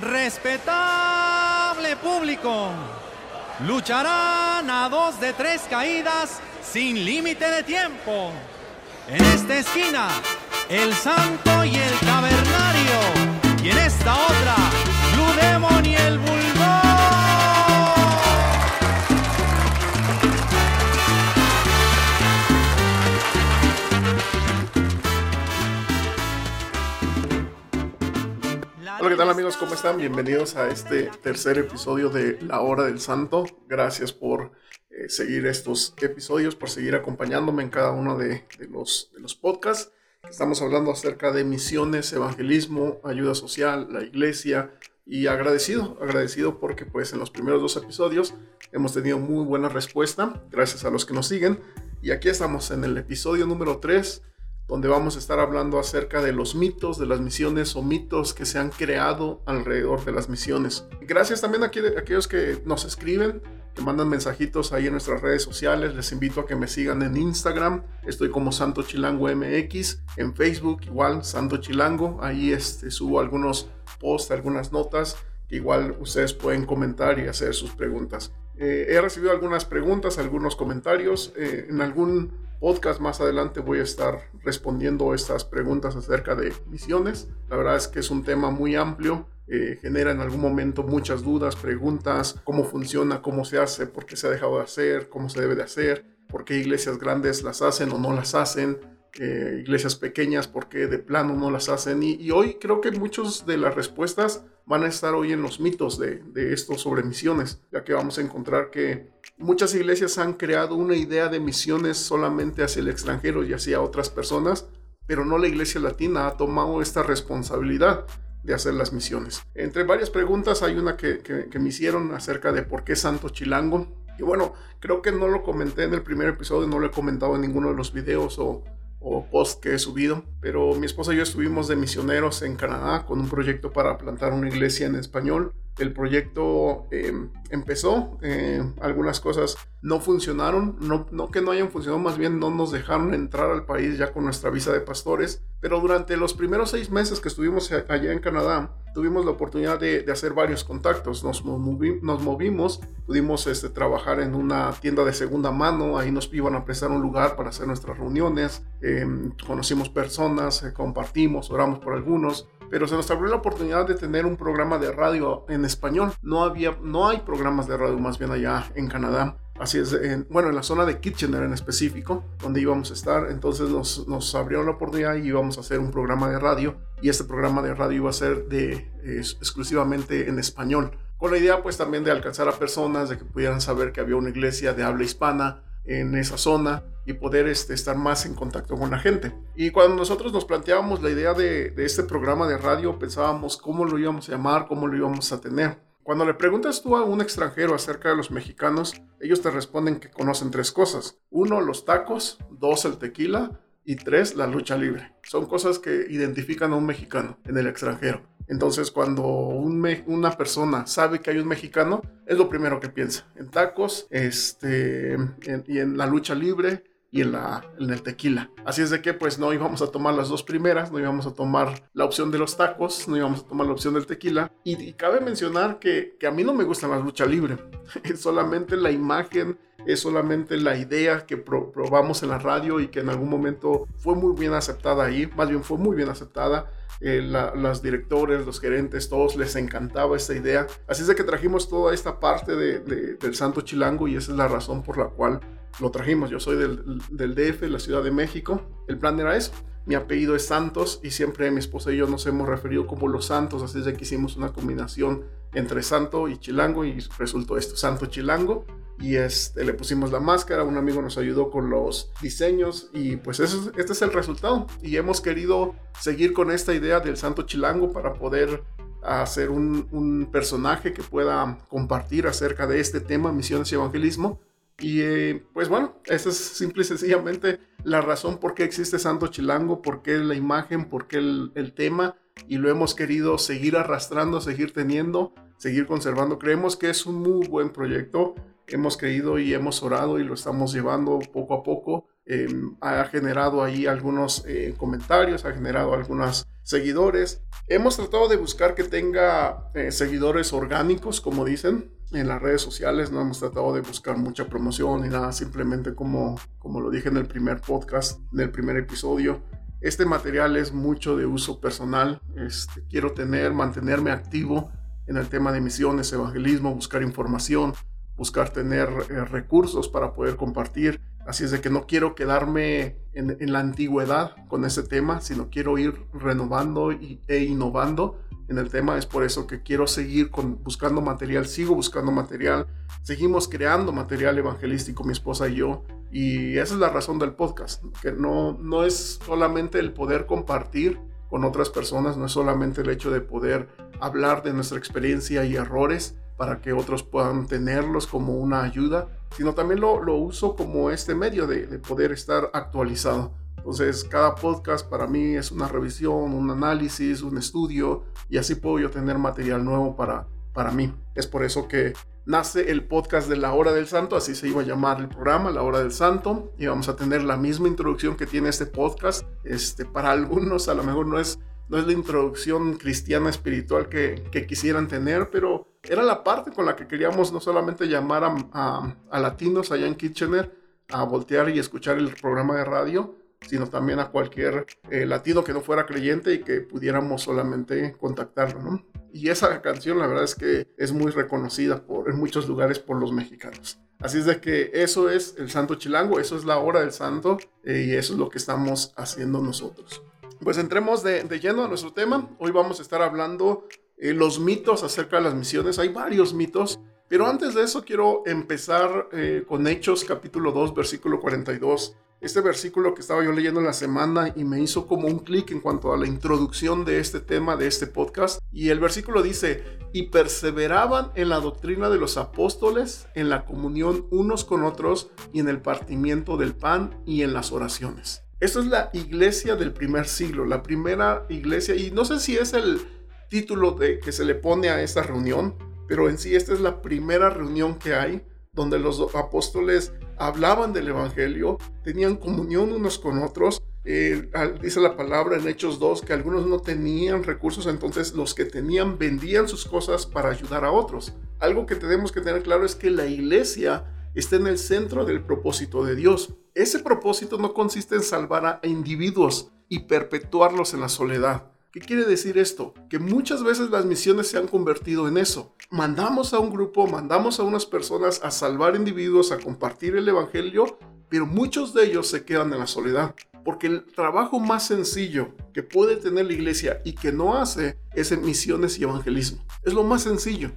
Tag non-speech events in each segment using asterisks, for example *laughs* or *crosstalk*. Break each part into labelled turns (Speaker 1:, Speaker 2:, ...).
Speaker 1: Respetable público, lucharán a dos de tres caídas sin límite de tiempo. En esta esquina, el santo y el cavernario. Y en esta otra,
Speaker 2: Hola, ¿qué tal amigos? ¿Cómo están? Bienvenidos a este tercer episodio de La Hora del Santo. Gracias por eh, seguir estos episodios, por seguir acompañándome en cada uno de, de los, de los podcasts. Estamos hablando acerca de misiones, evangelismo, ayuda social, la iglesia y agradecido, agradecido porque pues en los primeros dos episodios hemos tenido muy buena respuesta, gracias a los que nos siguen. Y aquí estamos en el episodio número 3 donde vamos a estar hablando acerca de los mitos de las misiones o mitos que se han creado alrededor de las misiones. Gracias también a aquellos que nos escriben, que mandan mensajitos ahí en nuestras redes sociales. Les invito a que me sigan en Instagram. Estoy como Santo Chilango MX. En Facebook igual Santo Chilango. Ahí este, subo algunos posts, algunas notas que igual ustedes pueden comentar y hacer sus preguntas. Eh, he recibido algunas preguntas, algunos comentarios. Eh, en algún podcast más adelante voy a estar respondiendo estas preguntas acerca de misiones. La verdad es que es un tema muy amplio. Eh, genera en algún momento muchas dudas, preguntas, cómo funciona, cómo se hace, por qué se ha dejado de hacer, cómo se debe de hacer, por qué iglesias grandes las hacen o no las hacen, eh, iglesias pequeñas, por qué de plano no las hacen. Y, y, hoy creo que muchas de las respuestas van a estar hoy en los mitos de, de esto sobre misiones, ya que vamos a encontrar que muchas iglesias han creado una idea de misiones solamente hacia el extranjero y hacia otras personas, pero no la iglesia latina ha tomado esta responsabilidad de hacer las misiones. Entre varias preguntas hay una que, que, me hicieron acerca de por qué Santo Chilango. Y bueno, creo que no lo comenté en el primer episodio, no lo he comentado en ninguno de los videos o, o post que he subido, pero mi esposa y yo estuvimos de misioneros en Canadá con un proyecto para plantar una iglesia en español. El proyecto eh, empezó, eh, algunas cosas no funcionaron, no, no que no hayan funcionado, más bien no nos dejaron entrar al país ya con nuestra visa de pastores, pero durante los primeros seis meses que estuvimos allá en Canadá, tuvimos la oportunidad de, de hacer varios contactos, nos, movi nos movimos, pudimos este, trabajar en una tienda de segunda mano, ahí nos iban a prestar un lugar para hacer nuestras reuniones, eh, conocimos personas, eh, compartimos, oramos por algunos, pero se nos abrió la oportunidad de tener un programa de radio en español. No había, no hay programas de radio más bien allá en Canadá. Así es, en, bueno, en la zona de Kitchener en específico, donde íbamos a estar. Entonces nos, nos abrieron la oportunidad y íbamos a hacer un programa de radio. Y este programa de radio iba a ser de, exclusivamente en español. Con la idea pues también de alcanzar a personas, de que pudieran saber que había una iglesia de habla hispana en esa zona y poder este, estar más en contacto con la gente. Y cuando nosotros nos planteábamos la idea de, de, este programa de radio, pensábamos cómo lo íbamos a llamar, cómo lo íbamos a tener. Cuando le preguntas tú a un extranjero acerca de los mexicanos, ellos te responden que conocen tres cosas. Uno, los tacos. Dos, el tequila. Y tres, la lucha libre. Son cosas que identifican a un mexicano en el extranjero. Entonces, cuando un una persona sabe que hay un mexicano, es lo primero que piensa. En tacos este, en, y en la lucha libre y en, el tequila. Así es de que pues no íbamos a tomar las dos primeras, no íbamos a tomar la opción de los tacos, no íbamos a tomar la opción del tequila. Y, cabe mencionar que, a mí no me gusta la lucha libre, *laughs* es solamente la imagen, es solamente la idea que pro, probamos en la radio y que en algún momento fue muy bien aceptada ahí, más bien fue muy bien aceptada. Eh, la, los directores, los gerentes, todos les encantaba esta idea. Así es de que trajimos toda esta parte de, del Santo Chilango y esa es la razón por la cual lo trajimos. Yo soy del, del DF, la Ciudad de México. El plan era eso. Mi apellido es Santos y siempre mi esposa y yo nos hemos referido como los Santos, así es de que hicimos una combinación entre Santo y Chilango y resultó esto, Santo Chilango. Y este, le pusimos la máscara, un amigo nos ayudó con los diseños y pues eso, este es el resultado. Y hemos querido seguir con esta idea del Santo Chilango para poder hacer un, personaje que pueda compartir acerca de este tema, misiones y evangelismo y eh, pues bueno, esa es simple y sencillamente la razón por qué existe Santo Chilango, por qué la imagen, por qué el, tema. Y lo hemos querido seguir arrastrando, seguir teniendo, seguir conservando. Creemos que es un muy buen proyecto. hemos creído y hemos orado y lo estamos llevando poco a poco. Em, ha generado ahí algunos eh, comentarios, ha generado algunos seguidores. Hemos tratado de buscar que tenga eh, seguidores orgánicos, como dicen, en las redes sociales. No hemos tratado de buscar mucha promoción ni nada, simplemente como, como lo dije en el primer podcast, en el primer episodio. Este material es mucho de uso personal. Este, quiero tener, mantenerme activo en el tema de misiones, evangelismo, buscar información, buscar tener eh, recursos para poder compartir. Así es de que no quiero quedarme en, la antigüedad con ese tema, sino quiero ir renovando e innovando en el tema. Es por eso que quiero seguir con, buscando material, sigo buscando material, seguimos creando material evangelístico, mi esposa y yo. Y esa es la razón del podcast, que no, no es solamente el poder compartir con otras personas, no es solamente el hecho de poder hablar de nuestra experiencia y errores para que otros puedan tenerlos como una ayuda, sino también lo, lo uso como este medio de, de poder estar actualizado. Entonces, cada podcast para mí es una revisión, un análisis, un estudio, y así puedo yo tener material nuevo para, para mí. Es por eso que nace el podcast de la hora del santo, así se iba a llamar el programa, la hora del santo, y vamos a tener la misma introducción que tiene este podcast. Este, para algunos a lo mejor no es no es la introducción cristiana espiritual que, quisieran tener, pero era la parte con la que queríamos no solamente llamar a, latinos allá en Kitchener a voltear y escuchar el programa de radio, sino también a cualquier eh, latino que no fuera creyente y que pudiéramos solamente contactarlo, ¿no? Y esa canción la verdad es que es muy reconocida por, en muchos lugares por los mexicanos. Así es de que eso es el Santo Chilango, eso es la hora del Santo eh, y eso es lo que estamos haciendo nosotros. Pues entremos de, lleno a nuestro tema. Hoy vamos a estar hablando eh, los mitos acerca de las misiones. Hay varios mitos, pero antes de eso quiero empezar eh, con Hechos capítulo 2, versículo 42. Este versículo que estaba yo leyendo en la semana y me hizo como un clic en cuanto a la introducción de este tema, de este podcast. Y el versículo dice, y perseveraban en la doctrina de los apóstoles, en la comunión unos con otros y en el partimiento del pan y en las oraciones. Esto es la iglesia del primer siglo, la primera iglesia, y no sé si es el título de, que se le pone a esta reunión, pero en sí esta es la primera reunión que hay donde los apóstoles hablaban del Evangelio, tenían comunión unos con otros. Eh, dice la palabra en Hechos 2 que algunos no tenían recursos, entonces los que tenían vendían sus cosas para ayudar a otros. Algo que tenemos que tener claro es que la iglesia está en el centro del propósito de Dios. Ese propósito no consiste en salvar a individuos y perpetuarlos en la soledad. ¿Qué quiere decir esto? Que muchas veces las misiones se han convertido en eso. Mandamos a un grupo, mandamos a unas personas a salvar individuos, a compartir el Evangelio, pero muchos de ellos se quedan en la soledad. Porque el trabajo más sencillo que puede tener la iglesia y que no hace es en misiones y evangelismo. Es lo más sencillo.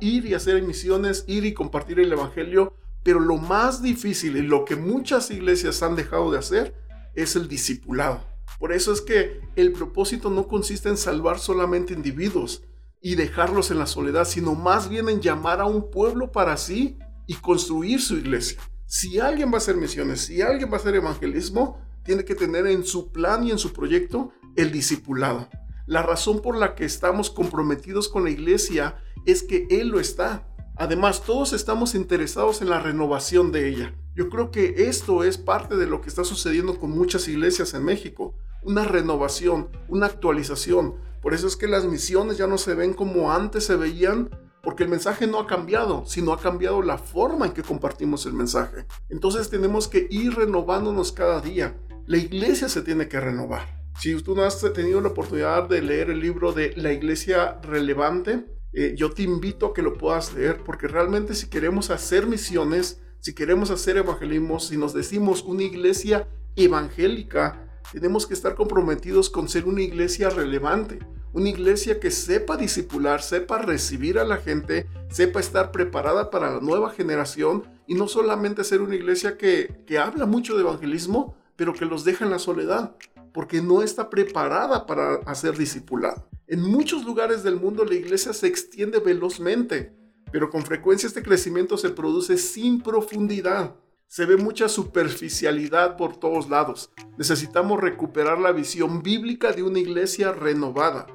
Speaker 2: Ir y hacer misiones, ir y compartir el Evangelio pero lo más difícil y lo que muchas iglesias han dejado de hacer es el discipulado. Por eso es que el propósito no consiste en salvar solamente individuos y dejarlos en la soledad, sino más bien en llamar a un pueblo para sí y construir su iglesia. Si alguien va a hacer misiones, si alguien va a hacer evangelismo, tiene que tener en su plan y en su proyecto el discipulado. La razón por la que estamos comprometidos con la iglesia es que Él lo está. Además, todos estamos interesados en la renovación de ella. Yo creo que esto es parte de lo que está sucediendo con muchas iglesias en México. Una renovación, una actualización. Por eso es que las misiones ya no se ven como antes se veían, porque el mensaje no ha cambiado, sino ha cambiado la forma en que compartimos el mensaje. Entonces tenemos que ir renovándonos cada día. La iglesia se tiene que renovar. Si tú no has tenido la oportunidad de leer el libro de La Iglesia Relevante, eh, yo te invito a que lo puedas leer porque realmente si queremos hacer misiones, si queremos hacer evangelismo, si nos decimos una iglesia evangélica, tenemos que estar comprometidos con ser una iglesia relevante, una iglesia que sepa discipular, sepa recibir a la gente, sepa estar preparada para la nueva generación y no solamente ser una iglesia que, que habla mucho de evangelismo, pero que los deja en la soledad, porque no está preparada para hacer discipulado. En muchos lugares del mundo la iglesia se extiende velozmente, pero con frecuencia este crecimiento se produce sin profundidad. Se ve mucha superficialidad por todos lados. Necesitamos recuperar la visión bíblica de una iglesia renovada.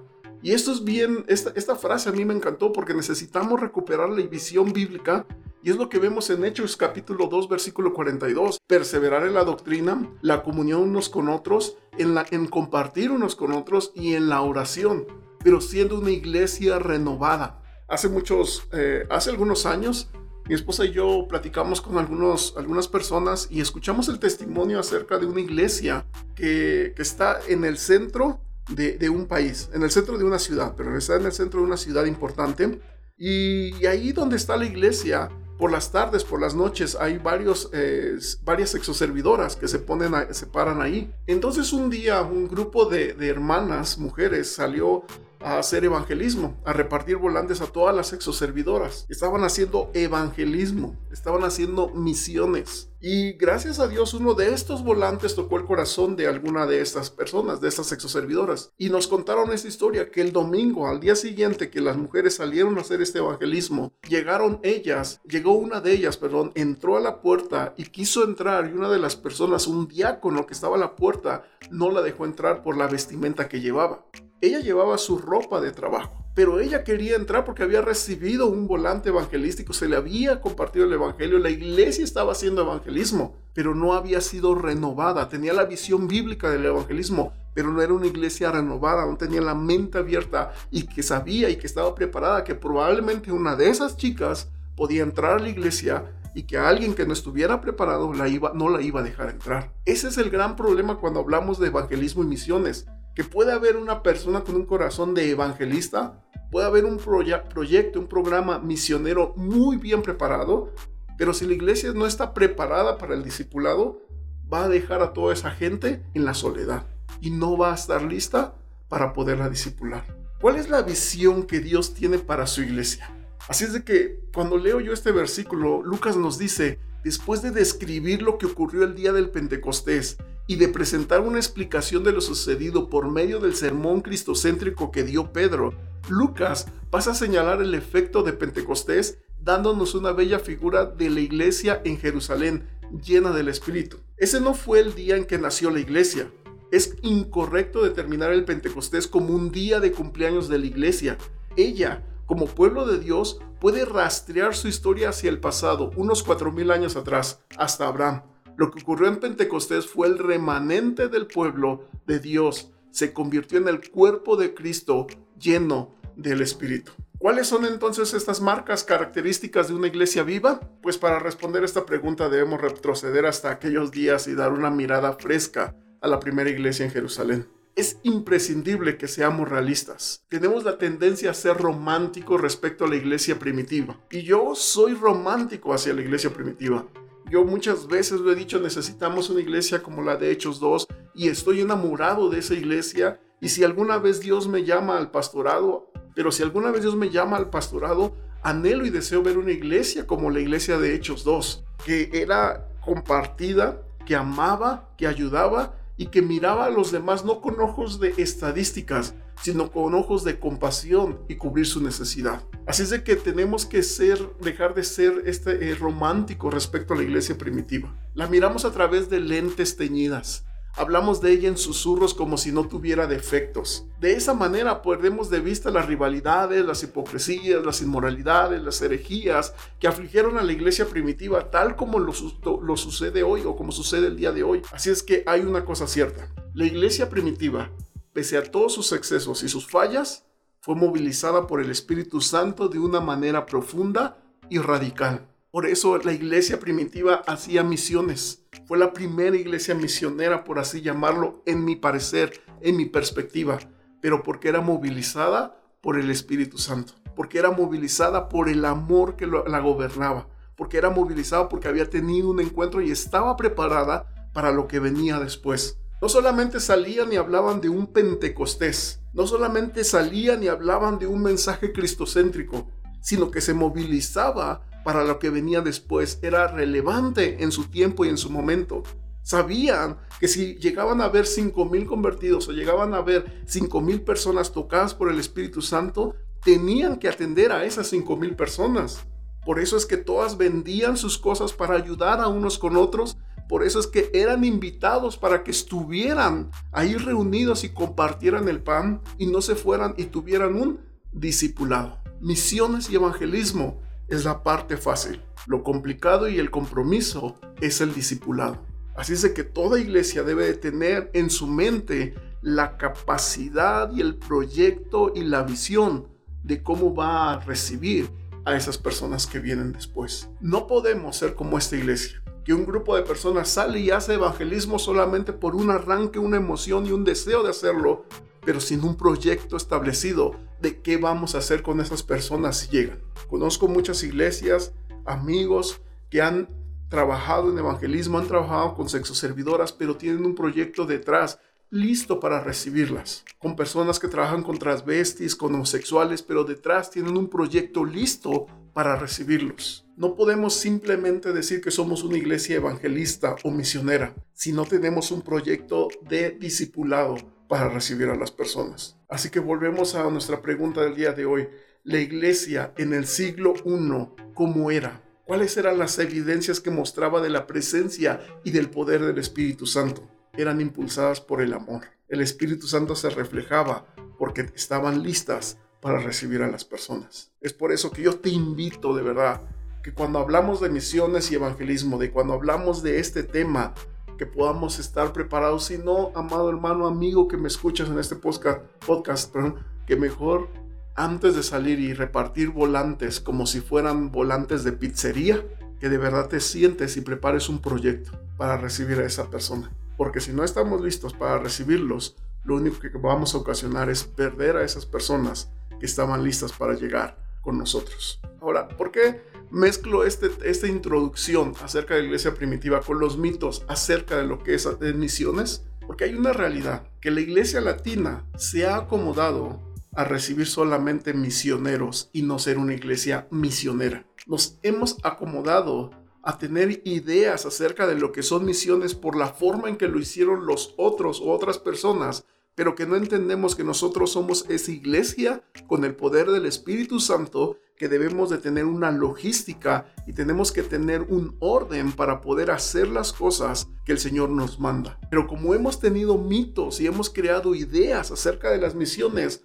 Speaker 2: Y esto es bien, esta, esta frase a mí me encantó porque necesitamos recuperar la visión bíblica Y es lo que vemos en Hechos capítulo 2 versículo 42. Perseverar en la doctrina, la comunión unos con otros, en, la, en compartir unos con otros y en la oración, pero siendo una iglesia renovada. Hace muchos, eh, hace algunos años, mi esposa y yo platicamos con algunos, algunas personas y escuchamos el testimonio acerca de una iglesia que, que está en el centro de, de, un país, en el centro de una ciudad, pero está en el centro de una ciudad importante. Y, y ahí donde está la iglesia, por las tardes, por las noches, hay varios, eh, varias exoservidoras que se, ponen se paran ahí. Entonces un día un grupo de hermanas, mujeres, salió a hacer evangelismo, a repartir volantes a todas las exoservidoras. Estaban haciendo evangelismo, estaban haciendo misiones. Y gracias a Dios uno de estos volantes tocó el corazón de alguna de estas personas, de estas exoservidoras. Y nos contaron esta historia que el domingo, al día siguiente que las mujeres salieron a hacer este evangelismo, llegaron ellas, llegó una de ellas, perdón, entró a la puerta y quiso entrar y una de las personas, un diácono que estaba a la puerta, no la dejó entrar por la vestimenta que llevaba. Ella llevaba su ropa de trabajo, pero ella quería entrar porque había recibido un volante evangelístico, se le había compartido el evangelio, la iglesia estaba haciendo evangelismo, pero no había sido renovada, tenía la visión bíblica del evangelismo, pero no era una iglesia renovada, no tenía la mente abierta y que sabía y que estaba preparada que probablemente una de esas chicas podía entrar a la iglesia y que alguien que no estuviera preparado no la iba a dejar entrar. Ese es el gran problema cuando hablamos de evangelismo y misiones que puede haber una persona con un corazón de evangelista, puede haber un proyecto, un programa misionero muy bien preparado, pero si la iglesia no está preparada para el discipulado, va a dejar a toda esa gente en la soledad y no va a estar lista para poderla discipular. ¿Cuál es la visión que Dios tiene para su iglesia? Así es de que cuando leo yo este versículo, Lucas nos dice, después de describir lo que ocurrió el día del Pentecostés y de presentar una explicación de lo sucedido por medio del sermón cristocéntrico que dio Pedro, Lucas pasa a señalar el efecto de Pentecostés dándonos una bella figura de la iglesia en Jerusalén llena del Espíritu. Ese no fue el día en que nació la iglesia. Es incorrecto determinar el Pentecostés como un día de cumpleaños de la iglesia. Ella, como pueblo de Dios, puede rastrear su historia hacia el pasado, unos cuatro mil años atrás, hasta Abraham. Lo que ocurrió en Pentecostés fue el remanente del pueblo de Dios. Se convirtió en el cuerpo de Cristo lleno del Espíritu. ¿Cuáles son entonces estas marcas características de una iglesia viva? Pues para responder esta pregunta debemos retroceder hasta aquellos días y dar una mirada fresca a la primera iglesia en Jerusalén. Es imprescindible que seamos realistas. Tenemos la tendencia a ser románticos respecto a la iglesia primitiva. Y yo soy romántico hacia la iglesia primitiva. Yo muchas veces lo he dicho, necesitamos una iglesia como la de Hechos 2 y estoy enamorado de esa iglesia. Y si alguna vez Dios me llama al pastorado, pero si alguna vez Dios me llama al pastorado, anhelo y deseo ver una iglesia como la iglesia de Hechos 2, que era compartida, que amaba, que ayudaba y que miraba a los demás no con ojos de estadísticas, sino con ojos de compasión y cubrir su necesidad. Así es que tenemos que ser, dejar de ser este eh, romántico respecto a la iglesia primitiva. La miramos a través de lentes teñidas. Hablamos de ella en susurros como si no tuviera defectos. De esa manera perdemos de vista las rivalidades, las hipocresías, las inmoralidades, las herejías que afligieron a la iglesia primitiva tal como lo sucede hoy o como sucede el día de hoy. Así es que hay una cosa cierta. La iglesia primitiva pese a todos sus excesos y sus fallas, fue movilizada por el Espíritu Santo de una manera profunda y radical. Por eso la iglesia primitiva hacía misiones. Fue la primera iglesia misionera, por así llamarlo, en mi parecer, en mi perspectiva, pero porque era movilizada por el Espíritu Santo, porque era movilizada por el amor que la gobernaba, porque era movilizada porque había tenido un encuentro y estaba preparada para lo que venía después. No solamente salían y hablaban de un Pentecostés, no solamente salían y hablaban de un mensaje cristocéntrico, sino que se movilizaba para lo que venía después. Era relevante en su tiempo y en su momento. Sabían que si llegaban a ver cinco mil convertidos o llegaban a ver cinco mil personas tocadas por el Espíritu Santo, tenían que atender a esas cinco mil personas. Por eso es que todas vendían sus cosas para ayudar a unos con otros por eso es que eran invitados para que estuvieran ahí reunidos y compartieran el pan y no se fueran y tuvieran un discipulado. Misiones y evangelismo es la parte fácil. Lo complicado y el compromiso es el discipulado. Así es de que toda iglesia debe de tener en su mente la capacidad y el proyecto y la visión de cómo va a recibir a esas personas que vienen después. No podemos ser como esta iglesia, que un grupo de personas sale y hace evangelismo solamente por un arranque, una emoción y un deseo de hacerlo, pero sin un proyecto establecido de qué vamos a hacer con esas personas si llegan. Conozco muchas iglesias, amigos que han trabajado en evangelismo, han trabajado con sexoservidoras, pero tienen un proyecto detrás listo para recibirlas, con personas que trabajan con transvestis, con homosexuales, pero detrás tienen un proyecto listo para recibirlos. No podemos simplemente decir que somos una iglesia evangelista o misionera si no tenemos un proyecto de discipulado para recibir a las personas. Así que volvemos a nuestra pregunta del día de hoy. La iglesia en el siglo I, ¿cómo era? ¿Cuáles eran las evidencias que mostraba de la presencia y del poder del Espíritu Santo? Eran impulsadas por el amor. El Espíritu Santo se reflejaba porque estaban listas para recibir a las personas. Es por eso que yo te invito de verdad que cuando hablamos de misiones y evangelismo, de cuando hablamos de este tema, que podamos estar preparados. Si no, amado hermano, amigo que me escuchas en este podcast, podcast que mejor antes de salir y repartir volantes como si fueran volantes de pizzería, que de verdad te sientes y prepares un proyecto para recibir a esa persona porque si no estamos listos para recibirlos, lo único que vamos a ocasionar es perder a esas personas que estaban listas para llegar con nosotros. Ahora, ¿por qué mezclo este, esta introducción acerca de la iglesia primitiva con los mitos acerca de lo que es misiones? Porque hay una realidad, que la iglesia latina se ha acomodado a recibir solamente misioneros y no ser una iglesia misionera. Nos hemos acomodado a tener ideas acerca de lo que son misiones por la forma en que lo hicieron los otros o otras personas, pero que no entendemos que nosotros somos esa iglesia con el poder del Espíritu Santo, que debemos de tener una logística y tenemos que tener un orden para poder hacer las cosas que el Señor nos manda. Pero como hemos tenido mitos y hemos creado ideas acerca de las misiones,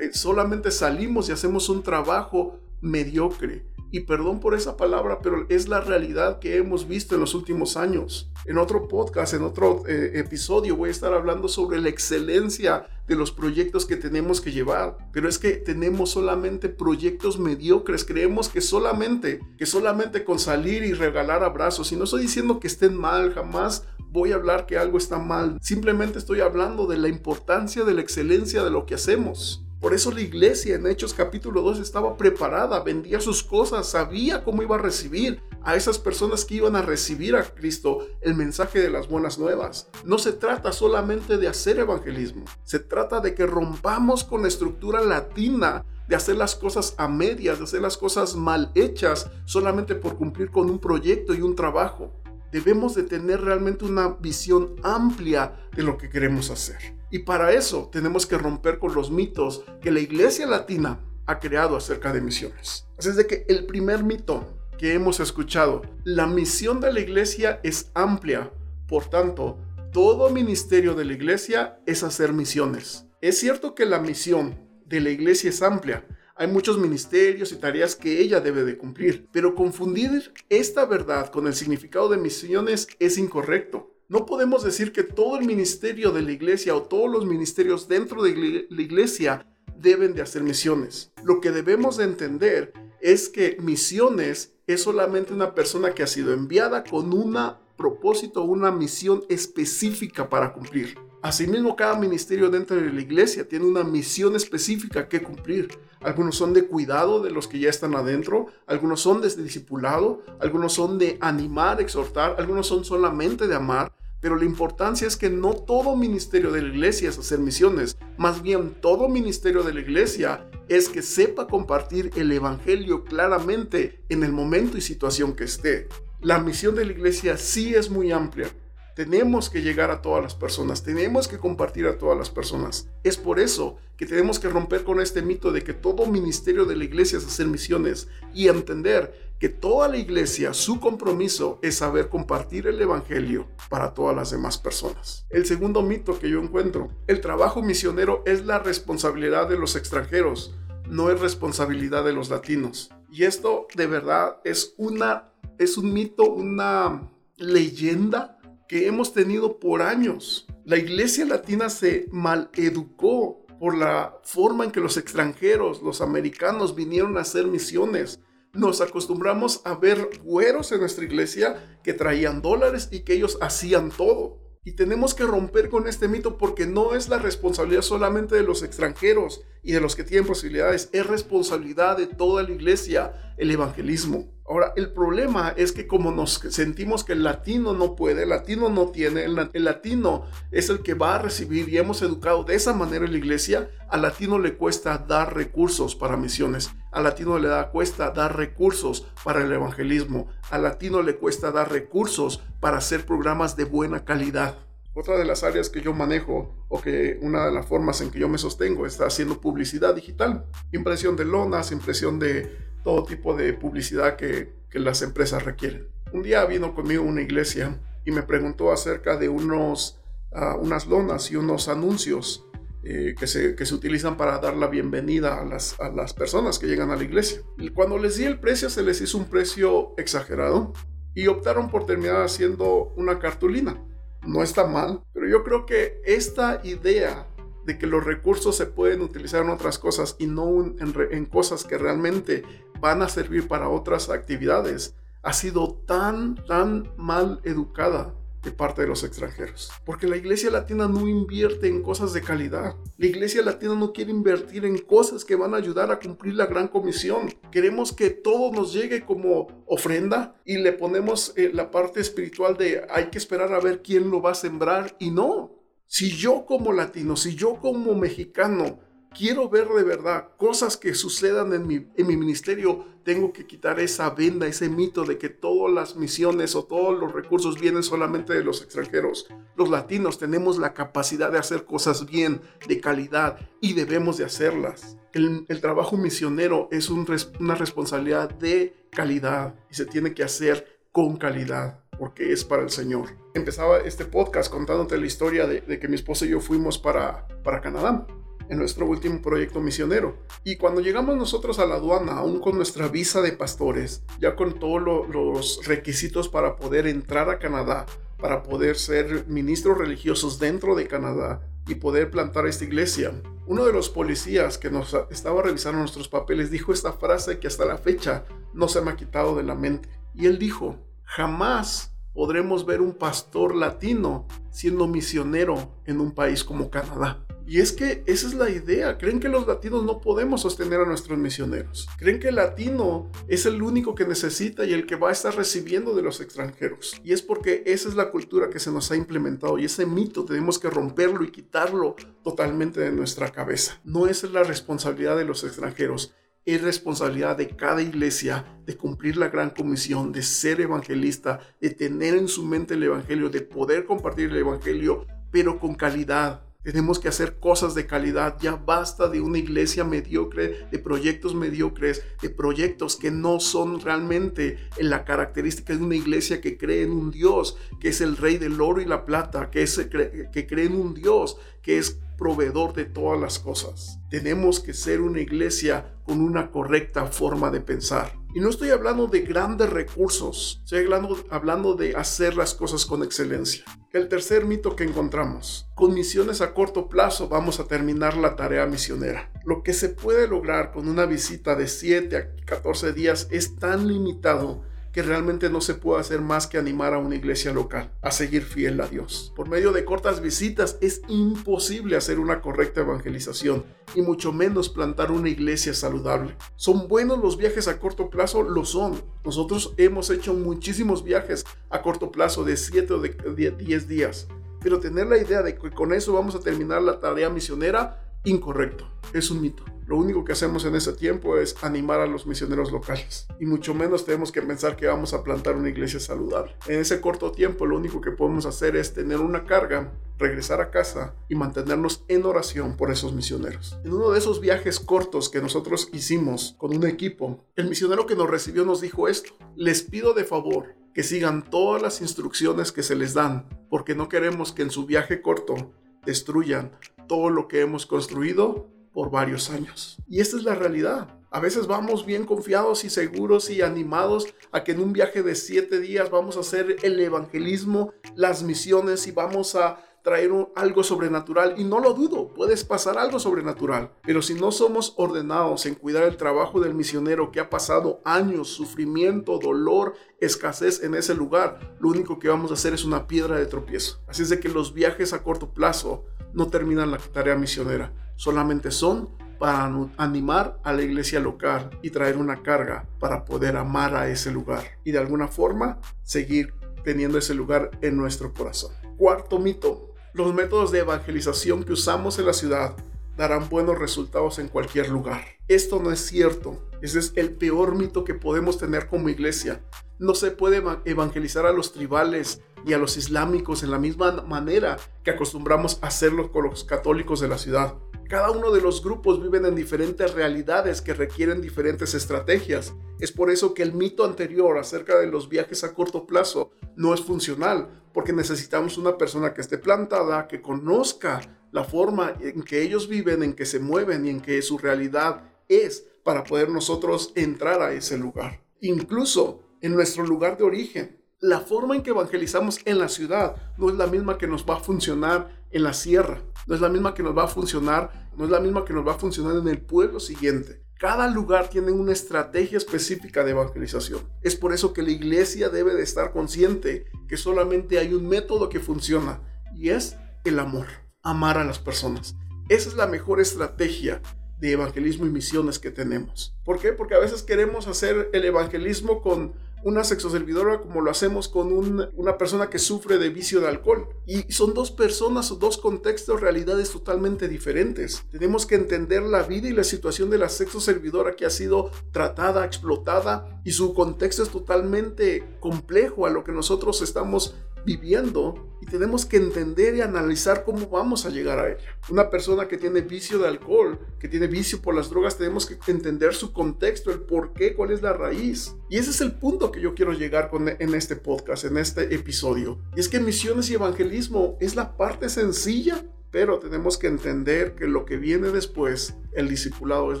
Speaker 2: solamente salimos y hacemos un trabajo mediocre y perdón por esa palabra, pero es la realidad que hemos visto en los últimos años. En otro podcast, en otro eh, episodio, voy a estar hablando sobre la excelencia de los proyectos que tenemos que llevar. Pero es que tenemos solamente proyectos mediocres. Creemos que solamente, que solamente con salir y regalar abrazos. Y no estoy diciendo que estén mal, jamás voy a hablar que algo está mal. Simplemente estoy hablando de la importancia de la excelencia de lo que hacemos. Por eso la iglesia en Hechos capítulo 2 estaba preparada, vendía sus cosas, sabía cómo iba a recibir a esas personas que iban a recibir a Cristo el mensaje de las buenas nuevas. No se trata solamente de hacer evangelismo, se trata de que rompamos con la estructura latina de hacer las cosas a medias, de hacer las cosas mal hechas solamente por cumplir con un proyecto y un trabajo. Debemos de tener realmente una visión amplia de lo que queremos hacer. Y para eso tenemos que romper con los mitos que la iglesia latina ha creado acerca de misiones. Así es de que el primer mito que hemos escuchado, la misión de la iglesia es amplia, por tanto, todo ministerio de la iglesia es hacer misiones. Es cierto que la misión de la iglesia es amplia, hay muchos ministerios y tareas que ella debe de cumplir, pero confundir esta verdad con el significado de misiones es incorrecto. No podemos decir que todo el ministerio de la iglesia o todos los ministerios dentro de la iglesia deben de hacer misiones. Lo que debemos de entender es que misiones es solamente una persona que ha sido enviada con un propósito, una misión específica para cumplir. Asimismo, cada ministerio dentro de la iglesia tiene una misión específica que cumplir. Algunos son de cuidado de los que ya están adentro, algunos son de discipulado, algunos son de animar, exhortar, algunos son solamente de amar. Pero la importancia es que no todo ministerio de la iglesia es hacer misiones, más bien todo ministerio de la iglesia es que sepa compartir el Evangelio claramente en el momento y situación que esté. La misión de la iglesia sí es muy amplia, tenemos que llegar a todas las personas, tenemos que compartir a todas las personas. Es por eso que tenemos que romper con este mito de que todo ministerio de la iglesia es hacer misiones y entender que toda la iglesia, su compromiso es saber compartir el Evangelio para todas las demás personas. El segundo mito que yo encuentro, el trabajo misionero es la responsabilidad de los extranjeros, no es responsabilidad de los latinos. Y esto de verdad es una es un mito, una leyenda que hemos tenido por años. La iglesia latina se maleducó por la forma en que los extranjeros, los americanos, vinieron a hacer misiones. Nos acostumbramos a ver güeros en nuestra iglesia que traían dólares y que ellos hacían todo. Y tenemos que romper con este mito porque no es la responsabilidad solamente de los extranjeros y de los que tienen posibilidades, es responsabilidad de toda la iglesia el evangelismo. Ahora, el problema es que como nos sentimos que el latino no puede, el latino no tiene, el, latino es el que va a recibir y hemos educado de esa manera en la iglesia, al latino le cuesta dar recursos para misiones, al latino le da cuesta dar recursos para el evangelismo, al latino le cuesta dar recursos para hacer programas de buena calidad. Otra de las áreas que yo manejo o que una de las formas en que yo me sostengo está haciendo publicidad digital, impresión de lonas, impresión de todo tipo de publicidad que, las empresas requieren. Un día vino conmigo una iglesia y me preguntó acerca de unos, uh, unas lonas y unos anuncios eh, que, se, que, se, utilizan para dar la bienvenida a las, a las personas que llegan a la iglesia. Cuando les di el precio, se les hizo un precio exagerado y optaron por terminar haciendo una cartulina no está mal, pero yo creo que esta idea de que los recursos se pueden utilizar en otras cosas y no en, cosas que realmente van a servir para otras actividades, ha sido tan, tan mal educada parte de los extranjeros. Porque la iglesia latina no invierte en cosas de calidad. La iglesia latina no quiere invertir en cosas que van a ayudar a cumplir la gran comisión. Queremos que todo nos llegue como ofrenda y le ponemos eh, la parte espiritual de hay que esperar a ver quién lo va a sembrar y no. Si yo como latino, si yo como mexicano quiero ver de verdad cosas que sucedan en mi, en mi ministerio, tengo que quitar esa venda, ese mito de que todas las misiones o todos los recursos vienen solamente de los extranjeros. Los latinos tenemos la capacidad de hacer cosas bien, de calidad, y debemos de hacerlas. El, el trabajo misionero es un, una responsabilidad de calidad y se tiene que hacer con calidad porque es para el Señor. Empezaba este podcast contándote la historia de, de que mi esposa y yo fuimos para, para Canadá en nuestro último proyecto misionero. Y cuando llegamos nosotros a la aduana, aún con nuestra visa de pastores, ya con todos lo, los requisitos para poder entrar a Canadá, para poder ser ministros religiosos dentro de Canadá y poder plantar esta iglesia, uno de los policías que nos estaba revisando nuestros papeles dijo esta frase que hasta la fecha no se me ha quitado de la mente. Y él dijo, jamás podremos ver un pastor latino siendo misionero en un país como Canadá. Y es que esa es la idea. Creen que los latinos no podemos sostener a nuestros misioneros. Creen que el latino es el único que necesita y el que va a estar recibiendo de los extranjeros. Y es porque esa es la cultura que se nos ha implementado y ese mito tenemos que romperlo y quitarlo totalmente de nuestra cabeza. No es la responsabilidad de los extranjeros. Es responsabilidad de cada iglesia de cumplir la gran comisión, de ser evangelista, de tener en su mente el evangelio, de poder compartir el evangelio, pero con calidad, tenemos que hacer cosas de calidad. Ya basta de una iglesia mediocre, de proyectos mediocres, de proyectos que no son realmente en la característica de una iglesia que cree en un Dios, que es el rey del oro y la plata, que, es, que cree en un Dios que es proveedor de todas las cosas. Tenemos que ser una iglesia con una correcta forma de pensar. Y no estoy hablando de grandes recursos, estoy hablando, de hacer las cosas con excelencia. El tercer mito que encontramos, con misiones a corto plazo vamos a terminar la tarea misionera. Lo que se puede lograr con una visita de 7 a 14 días es tan limitado que realmente no se puede hacer más que animar a una iglesia local a seguir fiel a Dios. Por medio de cortas visitas es imposible hacer una correcta evangelización y mucho menos plantar una iglesia saludable. ¿Son buenos los viajes a corto plazo? Lo son. Nosotros hemos hecho muchísimos viajes a corto plazo de 7 o de 10 días. Pero tener la idea de que con eso vamos a terminar la tarea misionera, incorrecto. Es un mito. Lo único que hacemos en ese tiempo es animar a los misioneros locales. Y mucho menos tenemos que pensar que vamos a plantar una iglesia saludable. En ese corto tiempo lo único que podemos hacer es tener una carga, regresar a casa y mantenernos en oración por esos misioneros. En uno de esos viajes cortos que nosotros hicimos con un equipo, el misionero que nos recibió nos dijo esto. Les pido de favor que sigan todas las instrucciones que se les dan, porque no queremos que en su viaje corto destruyan todo lo que hemos construido por varios años. Y esta es la realidad. A veces vamos bien confiados y seguros y animados a que en un viaje de siete días vamos a hacer el evangelismo, las misiones y vamos a traer algo sobrenatural y no lo dudo, puedes pasar algo sobrenatural, pero si no somos ordenados en cuidar el trabajo del misionero que ha pasado años, sufrimiento, dolor, escasez en ese lugar, lo único que vamos a hacer es una piedra de tropiezo. Así es de que los viajes a corto plazo no terminan la tarea misionera, solamente son para animar a la iglesia local y traer una carga para poder amar a ese lugar y de alguna forma seguir teniendo ese lugar en nuestro corazón. Cuarto mito, los métodos de evangelización que usamos en la ciudad darán buenos resultados en cualquier lugar. Esto no es cierto. Ese es el peor mito que podemos tener como iglesia. No se puede evangelizar a los tribales y a los islámicos en la misma manera que acostumbramos a hacerlo con los católicos de la ciudad. Cada uno de los grupos viven en diferentes realidades que requieren diferentes estrategias. Es por eso que el mito anterior acerca de los viajes a corto plazo no es funcional, porque necesitamos una persona que esté plantada, que conozca la forma en que ellos viven, en que se mueven y en que su realidad es para poder nosotros entrar a ese lugar. Incluso en nuestro lugar de origen, la forma en que evangelizamos en la ciudad no es la misma que nos va a funcionar en la sierra, no es la misma que nos va a funcionar, no es la misma que nos va a funcionar en el pueblo siguiente. Cada lugar tiene una estrategia específica de evangelización. Es por eso que la iglesia debe de estar consciente que solamente hay un método que funciona y es el amor, amar a las personas. Esa es la mejor estrategia de evangelismo y misiones que tenemos. ¿Por qué? Porque a veces queremos hacer el evangelismo con una sexoservidora como lo hacemos con una persona que sufre de vicio de alcohol. Y son dos personas o dos contextos, realidades totalmente diferentes. Tenemos que entender la vida y la situación de la sexoservidora que ha sido tratada, explotada y su contexto es totalmente complejo a lo que nosotros estamos viviendo y tenemos que entender y analizar cómo vamos a llegar a ella. Una persona que tiene vicio de alcohol, que tiene vicio por las drogas, tenemos que entender su contexto, el por qué, cuál es la raíz. Y ese es el punto que yo quiero llegar con, en este podcast, en este episodio. Y es que misiones y evangelismo es la parte sencilla pero tenemos que entender que lo que viene después, el discipulado, es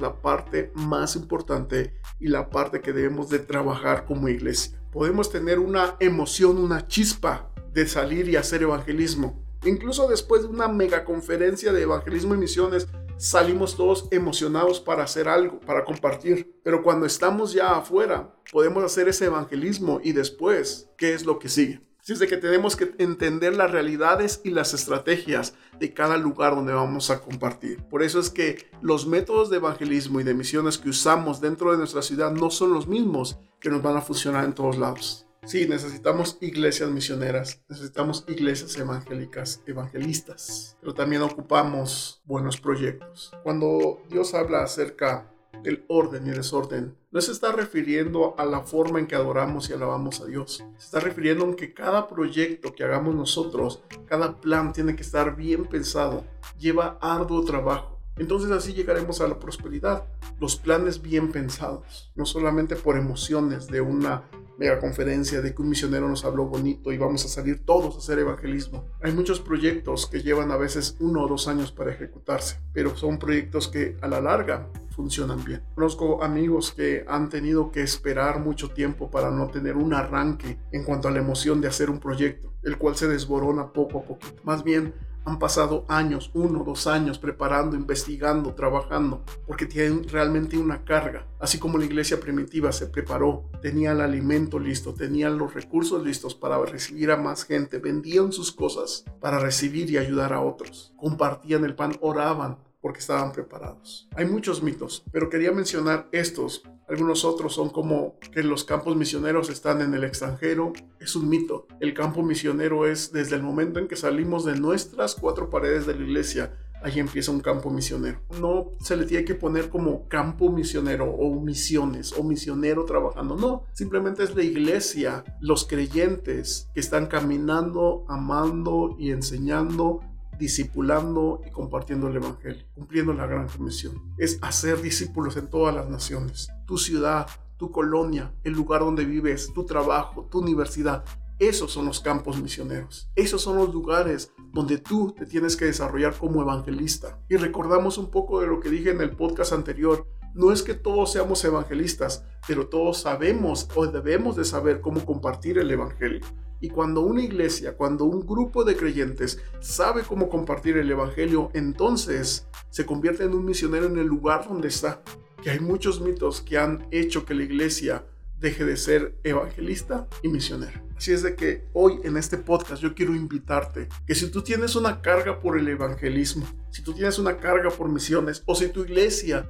Speaker 2: la parte más importante y la parte que debemos de trabajar como iglesia. Podemos tener una emoción, una chispa de salir y hacer evangelismo. Incluso después de una mega conferencia de evangelismo y misiones, salimos todos emocionados para hacer algo, para compartir. Pero cuando estamos ya afuera, podemos hacer ese evangelismo y después, ¿qué es lo que sigue? Así es de que tenemos que entender las realidades y las estrategias de cada lugar donde vamos a compartir. Por eso es que los métodos de evangelismo y de misiones que usamos dentro de nuestra ciudad no son los mismos que nos van a funcionar en todos lados. Sí, necesitamos iglesias misioneras, necesitamos iglesias evangélicas, evangelistas, pero también ocupamos buenos proyectos. Cuando Dios habla acerca del orden y desorden, no se está refiriendo a la forma en que adoramos y alabamos a Dios. Se está refiriendo a que cada proyecto que hagamos nosotros, cada plan tiene que estar bien pensado, lleva arduo trabajo entonces así llegaremos a la prosperidad. Los planes bien pensados, no solamente por emociones de una mega conferencia de que un misionero nos habló bonito y vamos a salir todos a hacer evangelismo. Hay muchos proyectos que llevan a veces uno o dos años para ejecutarse, pero son proyectos que a la larga funcionan bien. Conozco amigos que han tenido que esperar mucho tiempo para no tener un arranque en cuanto a la emoción de hacer un proyecto, el cual se desborona poco a poco. Más bien, han pasado años, uno, dos años preparando, investigando, trabajando, porque tienen realmente una carga. Así como la iglesia primitiva se preparó, tenía el alimento listo, tenían los recursos listos para recibir a más gente, vendían sus cosas para recibir y ayudar a otros, compartían el pan, oraban, porque estaban preparados. Hay muchos mitos, pero quería mencionar estos. Algunos otros son como que los campos misioneros están en el extranjero. Es un mito. El campo misionero es desde el momento en que salimos de nuestras cuatro paredes de la iglesia. Ahí empieza un campo misionero. No se le tiene que poner como campo misionero o misiones o misionero trabajando. No, simplemente es la iglesia, los creyentes que están caminando, amando y enseñando discipulando y compartiendo el Evangelio, cumpliendo la gran comisión. Es hacer discípulos en todas las naciones. Tu ciudad, tu colonia, el lugar donde vives, tu trabajo, tu universidad. Esos son los campos misioneros. Esos son los lugares donde tú te tienes que desarrollar como evangelista. Y recordamos un poco de lo que dije en el podcast anterior. No es que todos seamos evangelistas, pero todos sabemos o debemos de saber cómo compartir el Evangelio. Y cuando una iglesia, cuando un grupo de creyentes sabe cómo compartir el Evangelio, entonces se convierte en un misionero en el lugar donde está. Que hay muchos mitos que han hecho que la iglesia deje de ser evangelista y misionero. Así es de que hoy en este podcast yo quiero invitarte que si tú tienes una carga por el evangelismo, si tú tienes una carga por misiones o si tu iglesia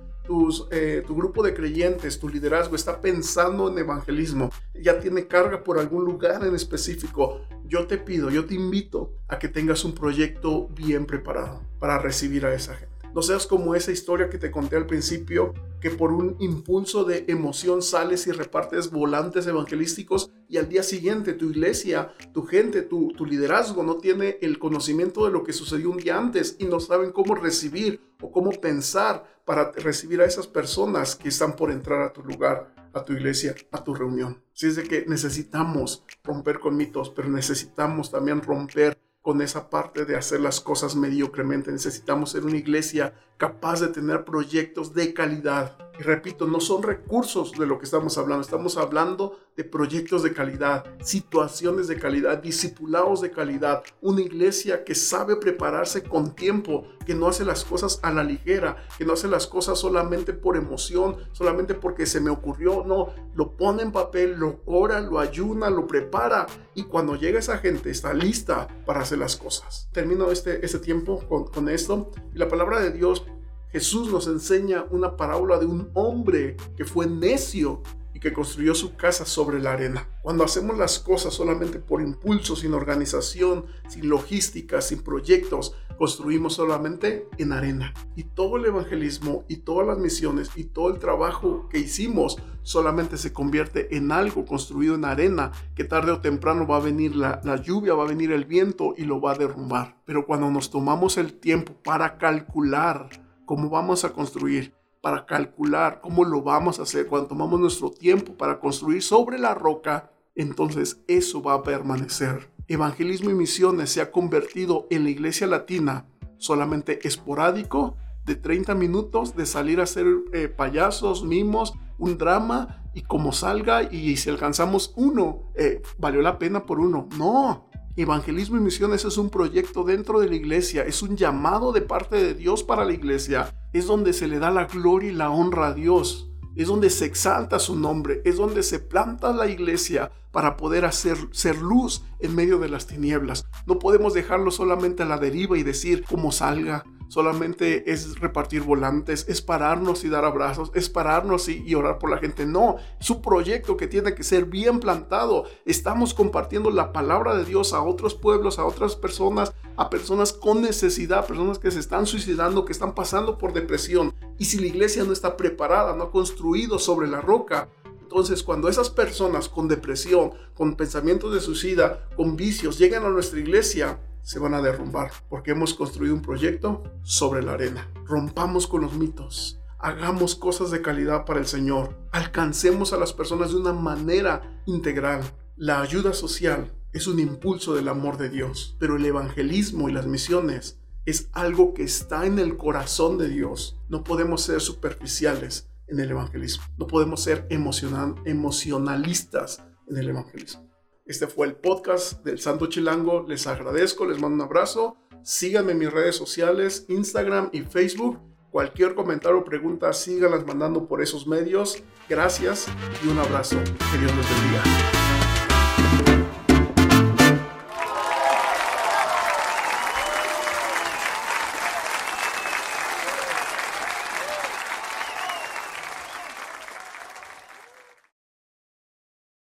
Speaker 2: eh, tu grupo de creyentes, tu liderazgo está pensando en evangelismo, ya tiene carga por algún lugar en específico, yo te pido, yo te invito a que tengas un proyecto bien preparado para recibir a esa gente. No seas como esa historia que te conté al principio, que por un impulso de emoción sales y repartes volantes evangelísticos y al día siguiente tu iglesia, tu gente, tu, liderazgo no tiene el conocimiento de lo que sucedió un día antes y no saben cómo recibir o cómo pensar para recibir a esas personas que están por entrar a tu lugar, a tu iglesia, a tu reunión. Así es de que necesitamos romper con mitos, pero necesitamos también romper con esa parte de hacer las cosas mediocremente. Necesitamos ser una iglesia capaz de tener proyectos de calidad. Y repito, no son recursos de lo que estamos hablando, estamos hablando de proyectos de calidad, situaciones de calidad, discipulados de calidad, una iglesia que sabe prepararse con tiempo, que no hace las cosas a la ligera, que no hace las cosas solamente por emoción, solamente porque se me ocurrió, no, lo pone en papel, lo ora, lo ayuna, lo prepara y cuando llega esa gente está lista para hacer las cosas. Termino este, este tiempo con, con esto y la palabra de Dios Jesús nos enseña una parábola de un hombre que fue necio y que construyó su casa sobre la arena. Cuando hacemos las cosas solamente por impulso, sin organización, sin logística, sin proyectos, construimos solamente en arena. Y todo el evangelismo y todas las misiones y todo el trabajo que hicimos solamente se convierte en algo construido en arena que tarde o temprano va a venir la, la lluvia, va a venir el viento y lo va a derrumbar. Pero cuando nos tomamos el tiempo para calcular, cómo vamos a construir, para calcular cómo lo vamos a hacer, cuando tomamos nuestro tiempo para construir sobre la roca, entonces eso va a permanecer. Evangelismo y misiones se ha convertido en la iglesia latina solamente esporádico, de 30 minutos, de salir a hacer eh, payasos, mimos, un drama, y como salga y si alcanzamos uno, eh, valió la pena por uno. No, Evangelismo y misiones es un proyecto dentro de la iglesia, es un llamado de parte de Dios para la iglesia, es donde se le da la gloria y la honra a Dios, es donde se exalta su nombre, es donde se planta la iglesia para poder hacer ser luz en medio de las tinieblas. No podemos dejarlo solamente a la deriva y decir cómo salga, solamente es repartir volantes, es pararnos y dar abrazos, es pararnos y, orar por la gente. No, es un proyecto que tiene que ser bien plantado. Estamos compartiendo la palabra de Dios a otros pueblos, a otras personas, a personas con necesidad, personas que se están suicidando, que están pasando por depresión. Y si la iglesia no está preparada, no ha construido sobre la roca, entonces, cuando esas personas con depresión, con pensamientos de suicida, con vicios, llegan a nuestra iglesia, se van a derrumbar porque hemos construido un proyecto sobre la arena. Rompamos con los mitos. Hagamos cosas de calidad para el Señor. Alcancemos a las personas de una manera integral. La ayuda social es un impulso del amor de Dios, pero el evangelismo y las misiones es algo que está en el corazón de Dios. No podemos ser superficiales en el evangelismo. No podemos ser emocionalistas en el evangelismo. Este fue el podcast del Santo Chilango. Les agradezco, les mando un abrazo. Síganme en mis redes sociales, Instagram y Facebook. Cualquier comentario o pregunta, síganlas mandando por esos medios. Gracias y un abrazo. Que Dios los bendiga.